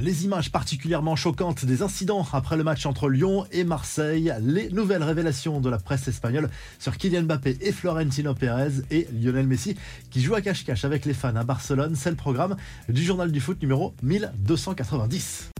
Les images particulièrement choquantes des incidents après le match entre Lyon et Marseille, les nouvelles révélations de la presse espagnole sur Kylian Mbappé et Florentino Pérez et Lionel Messi qui jouent à cache-cache avec les fans à Barcelone, c'est le programme du journal du foot numéro 1290.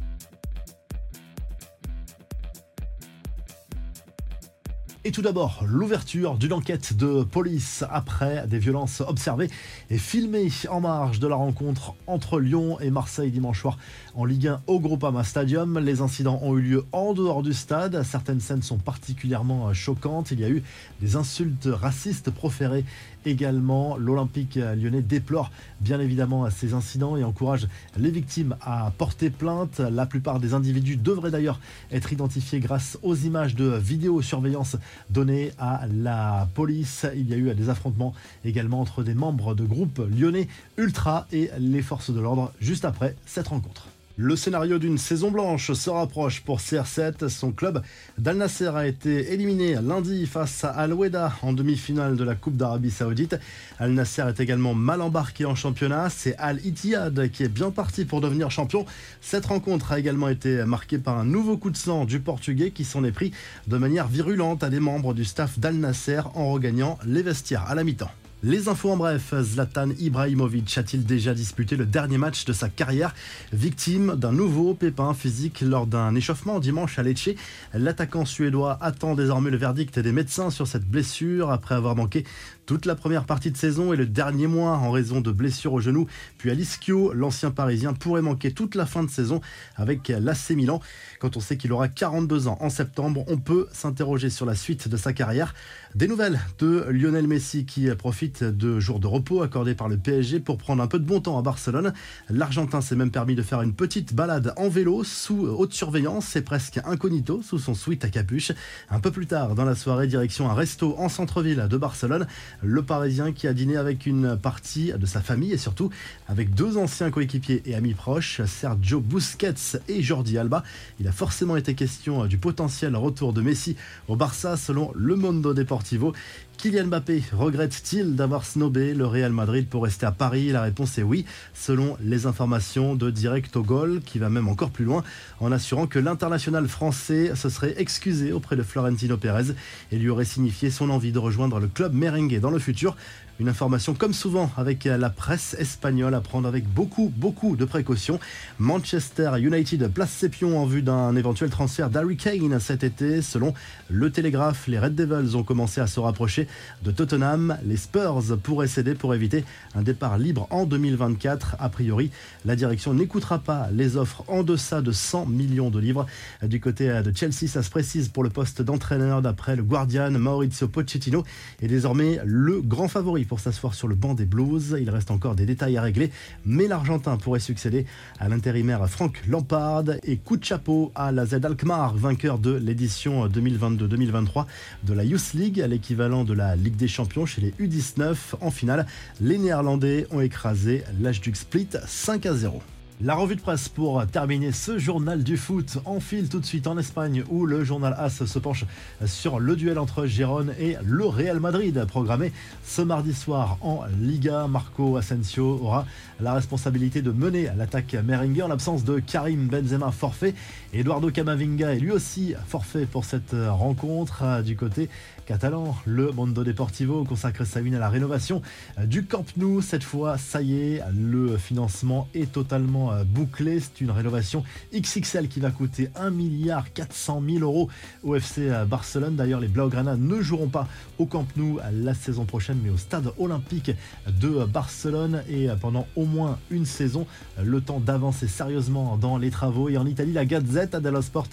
Et tout d'abord, l'ouverture d'une enquête de police après des violences observées et filmées en marge de la rencontre entre Lyon et Marseille dimanche soir en Ligue 1 au Groupama Stadium. Les incidents ont eu lieu en dehors du stade. Certaines scènes sont particulièrement choquantes. Il y a eu des insultes racistes proférées également. L'Olympique lyonnais déplore bien évidemment ces incidents et encourage les victimes à porter plainte. La plupart des individus devraient d'ailleurs être identifiés grâce aux images de vidéosurveillance donné à la police. Il y a eu des affrontements également entre des membres de groupes lyonnais ultra et les forces de l'ordre juste après cette rencontre. Le scénario d'une saison blanche se rapproche pour CR7. Son club d'Al Nasser a été éliminé lundi face à Al Weda en demi-finale de la Coupe d'Arabie Saoudite. Al Nasser est également mal embarqué en championnat. C'est Al Ittihad qui est bien parti pour devenir champion. Cette rencontre a également été marquée par un nouveau coup de sang du Portugais qui s'en est pris de manière virulente à des membres du staff d'Al Nasser en regagnant les vestiaires à la mi-temps. Les infos en bref, Zlatan Ibrahimovic a-t-il déjà disputé le dernier match de sa carrière, victime d'un nouveau pépin physique lors d'un échauffement dimanche à Lecce L'attaquant suédois attend désormais le verdict des médecins sur cette blessure après avoir manqué toute la première partie de saison et le dernier mois en raison de blessures au genou. Puis à l'ischio, l'ancien parisien pourrait manquer toute la fin de saison avec l'AC Milan. Quand on sait qu'il aura 42 ans en septembre, on peut s'interroger sur la suite de sa carrière. Des nouvelles de Lionel Messi qui profite de jours de repos accordés par le PSG pour prendre un peu de bon temps à Barcelone. L'Argentin s'est même permis de faire une petite balade en vélo sous haute surveillance C'est presque incognito sous son suite à capuche. Un peu plus tard dans la soirée, direction un resto en centre-ville de Barcelone le Parisien qui a dîné avec une partie de sa famille et surtout avec deux anciens coéquipiers et amis proches, Sergio Busquets et Jordi Alba. Il a forcément été question du potentiel retour de Messi au Barça selon Le Mondo Deportivo. Kylian Mbappé regrette-t-il d'avoir snobé le Real Madrid pour rester à Paris? La réponse est oui, selon les informations de Direct au Gol, qui va même encore plus loin en assurant que l'international français se serait excusé auprès de Florentino Pérez et lui aurait signifié son envie de rejoindre le club merengue dans le futur. Une information comme souvent avec la presse espagnole à prendre avec beaucoup, beaucoup de précautions. Manchester United place ses pions en vue d'un éventuel transfert d'Harry Kane cet été. Selon le Télégraphe, les Red Devils ont commencé à se rapprocher de Tottenham. Les Spurs pourraient céder pour éviter un départ libre en 2024. A priori, la direction n'écoutera pas les offres en deçà de 100 millions de livres. Du côté de Chelsea, ça se précise pour le poste d'entraîneur d'après le Guardian, Maurizio Pochettino est désormais le grand favori pour s'asseoir sur le banc des Blues. Il reste encore des détails à régler, mais l'Argentin pourrait succéder à l'intérimaire Franck Lampard et coup de chapeau à la Z Alkmaar, vainqueur de l'édition 2022-2023 de la Youth League, l'équivalent de la Ligue des Champions chez les U19. En finale, les Néerlandais ont écrasé l'Ajduk Split 5 à 0. La revue de presse pour terminer ce journal du foot en file tout de suite en Espagne où le journal AS se penche sur le duel entre Gérone et le Real Madrid programmé ce mardi soir en Liga. Marco Asensio aura la responsabilité de mener l'attaque merengue en l'absence de Karim Benzema forfait. Eduardo Camavinga est lui aussi forfait pour cette rencontre du côté catalan. Le Mondo Deportivo consacre sa une à la rénovation du Camp Nou. Cette fois, ça y est, le financement est totalement euh, bouclé. C'est une rénovation XXL qui va coûter 1 milliard 400 000 euros au FC euh, Barcelone. D'ailleurs, les Blaugrana ne joueront pas au Camp Nou la saison prochaine, mais au stade olympique de Barcelone. Et euh, pendant au moins une saison, le temps d'avancer sérieusement dans les travaux. Et en Italie, la Gazette dello Sport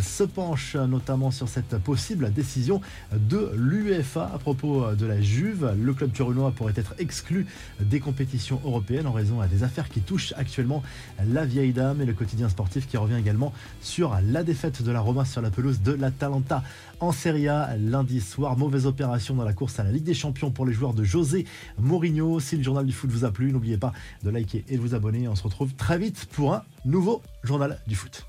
se penche notamment sur cette possible décision de l'UEFA à propos de la Juve. Le club turunois pourrait être exclu des compétitions européennes en raison des affaires qui touchent actuellement la vieille dame et le quotidien sportif qui revient également sur la défaite de la Roma sur la pelouse de l'Atalanta en Serie A lundi soir. Mauvaise opération dans la course à la Ligue des Champions pour les joueurs de José Mourinho. Si le journal du foot vous a plu, n'oubliez pas de liker et de vous abonner. On se retrouve très vite pour un nouveau journal du foot.